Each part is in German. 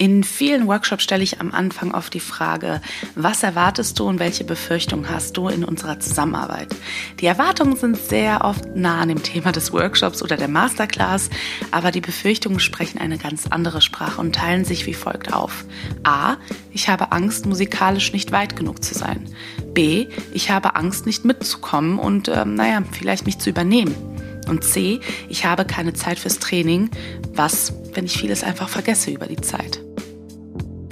In vielen Workshops stelle ich am Anfang oft die Frage, was erwartest du und welche Befürchtungen hast du in unserer Zusammenarbeit? Die Erwartungen sind sehr oft nah an dem Thema des Workshops oder der Masterclass, aber die Befürchtungen sprechen eine ganz andere Sprache und teilen sich wie folgt auf. A. Ich habe Angst, musikalisch nicht weit genug zu sein. B. Ich habe Angst, nicht mitzukommen und, äh, naja, vielleicht mich zu übernehmen. Und C. Ich habe keine Zeit fürs Training. Was, wenn ich vieles einfach vergesse über die Zeit?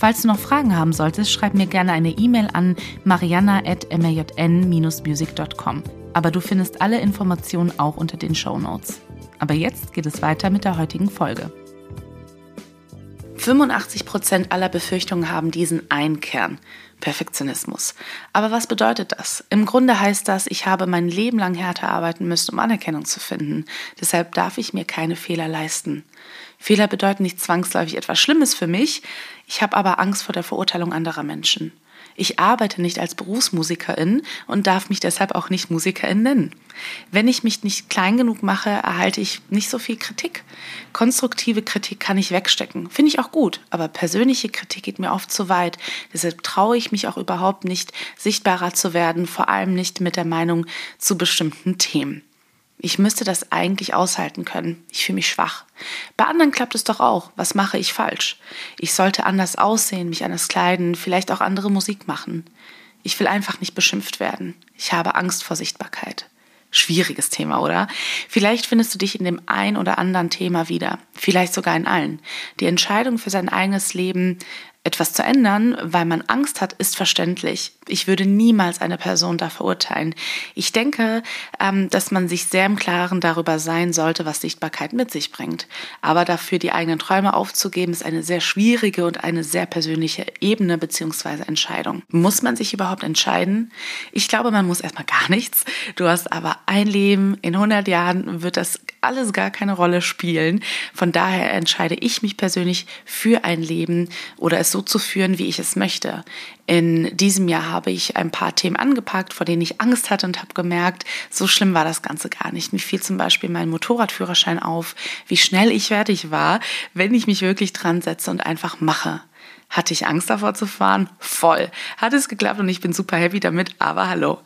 Falls du noch Fragen haben solltest, schreib mir gerne eine E-Mail an mariana.majn-music.com. Aber du findest alle Informationen auch unter den Show Notes. Aber jetzt geht es weiter mit der heutigen Folge. 85% aller Befürchtungen haben diesen einen Kern, Perfektionismus. Aber was bedeutet das? Im Grunde heißt das, ich habe mein Leben lang härter arbeiten müssen, um Anerkennung zu finden. Deshalb darf ich mir keine Fehler leisten. Fehler bedeuten nicht zwangsläufig etwas Schlimmes für mich, ich habe aber Angst vor der Verurteilung anderer Menschen. Ich arbeite nicht als Berufsmusikerin und darf mich deshalb auch nicht Musikerin nennen. Wenn ich mich nicht klein genug mache, erhalte ich nicht so viel Kritik. Konstruktive Kritik kann ich wegstecken, finde ich auch gut, aber persönliche Kritik geht mir oft zu weit. Deshalb traue ich mich auch überhaupt nicht, sichtbarer zu werden, vor allem nicht mit der Meinung zu bestimmten Themen. Ich müsste das eigentlich aushalten können. Ich fühle mich schwach. Bei anderen klappt es doch auch. Was mache ich falsch? Ich sollte anders aussehen, mich anders kleiden, vielleicht auch andere Musik machen. Ich will einfach nicht beschimpft werden. Ich habe Angst vor Sichtbarkeit. Schwieriges Thema, oder? Vielleicht findest du dich in dem ein oder anderen Thema wieder, vielleicht sogar in allen. Die Entscheidung für sein eigenes Leben etwas zu ändern, weil man Angst hat, ist verständlich. Ich würde niemals eine Person da verurteilen. Ich denke, ähm, dass man sich sehr im Klaren darüber sein sollte, was Sichtbarkeit mit sich bringt. Aber dafür die eigenen Träume aufzugeben, ist eine sehr schwierige und eine sehr persönliche Ebene bzw. Entscheidung. Muss man sich überhaupt entscheiden? Ich glaube, man muss erstmal gar nichts. Du hast aber ein Leben. In 100 Jahren wird das alles gar keine Rolle spielen. Von daher entscheide ich mich persönlich für ein Leben oder es so zu führen, wie ich es möchte. In diesem Jahr habe ich ein paar Themen angepackt, vor denen ich Angst hatte und habe gemerkt, so schlimm war das Ganze gar nicht. Mir fiel zum Beispiel mein Motorradführerschein auf, wie schnell ich fertig war, wenn ich mich wirklich dran setze und einfach mache. Hatte ich Angst davor zu fahren? Voll. Hat es geklappt und ich bin super happy damit, aber hallo.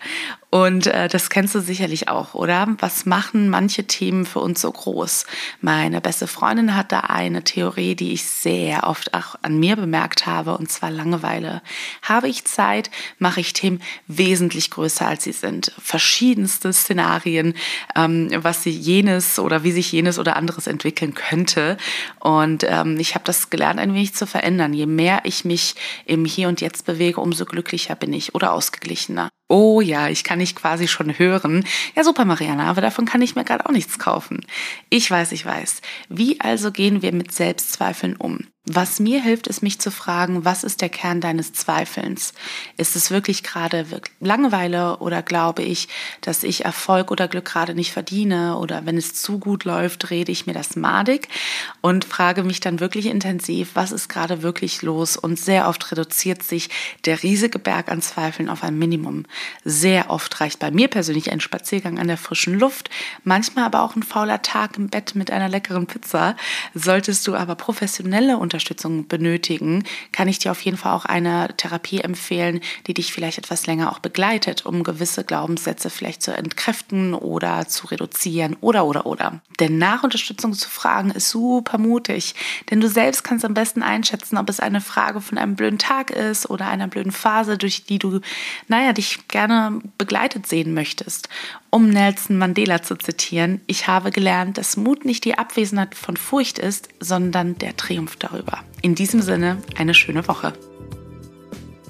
Und äh, das kennst du sicherlich auch, oder? Was machen manche Themen für uns so groß? Meine beste Freundin hat da eine Theorie, die ich sehr oft auch an mir bemerkt habe, und zwar Langeweile. Habe ich Zeit, mache ich Themen wesentlich größer, als sie sind. Verschiedenste Szenarien, ähm, was sie jenes oder wie sich jenes oder anderes entwickeln könnte. Und ähm, ich habe das gelernt, ein wenig zu verändern. Je mehr ich mich im Hier und Jetzt bewege, umso glücklicher bin ich oder ausgeglichener. Oh ja, ich kann nicht quasi schon hören. Ja, super, Mariana, aber davon kann ich mir gerade auch nichts kaufen. Ich weiß, ich weiß. Wie also gehen wir mit Selbstzweifeln um? Was mir hilft, ist mich zu fragen, was ist der Kern deines Zweifelns? Ist es wirklich gerade Langeweile oder glaube ich, dass ich Erfolg oder Glück gerade nicht verdiene oder wenn es zu gut läuft, rede ich mir das madig und frage mich dann wirklich intensiv, was ist gerade wirklich los? Und sehr oft reduziert sich der riesige Berg an Zweifeln auf ein Minimum. Sehr oft reicht bei mir persönlich ein Spaziergang an der frischen Luft, manchmal aber auch ein fauler Tag im Bett mit einer leckeren Pizza. Solltest du aber professionelle und Unterstützung benötigen, kann ich dir auf jeden Fall auch eine Therapie empfehlen, die dich vielleicht etwas länger auch begleitet, um gewisse Glaubenssätze vielleicht zu entkräften oder zu reduzieren oder oder oder. Denn nach Unterstützung zu fragen ist super mutig, denn du selbst kannst am besten einschätzen, ob es eine Frage von einem blöden Tag ist oder einer blöden Phase, durch die du, naja, dich gerne begleitet sehen möchtest. Um Nelson Mandela zu zitieren, ich habe gelernt, dass Mut nicht die Abwesenheit von Furcht ist, sondern der Triumph darüber. In diesem Sinne, eine schöne Woche.